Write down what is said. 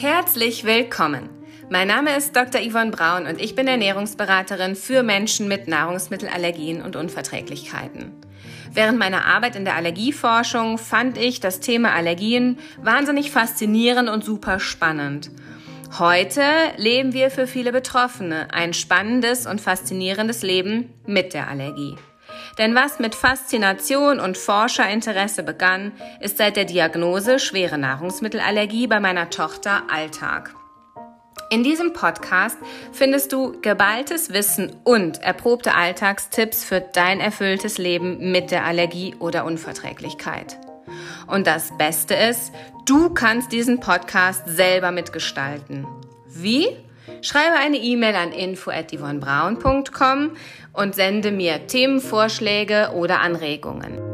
Herzlich willkommen. Mein Name ist Dr. Yvonne Braun und ich bin Ernährungsberaterin für Menschen mit Nahrungsmittelallergien und Unverträglichkeiten. Während meiner Arbeit in der Allergieforschung fand ich das Thema Allergien wahnsinnig faszinierend und super spannend. Heute leben wir für viele Betroffene ein spannendes und faszinierendes Leben mit der Allergie. Denn was mit Faszination und Forscherinteresse begann, ist seit der Diagnose schwere Nahrungsmittelallergie bei meiner Tochter Alltag. In diesem Podcast findest du geballtes Wissen und erprobte Alltagstipps für dein erfülltes Leben mit der Allergie oder Unverträglichkeit. Und das Beste ist, du kannst diesen Podcast selber mitgestalten. Wie? Schreibe eine E-Mail an info@yvonnebraun.com und sende mir Themenvorschläge oder Anregungen.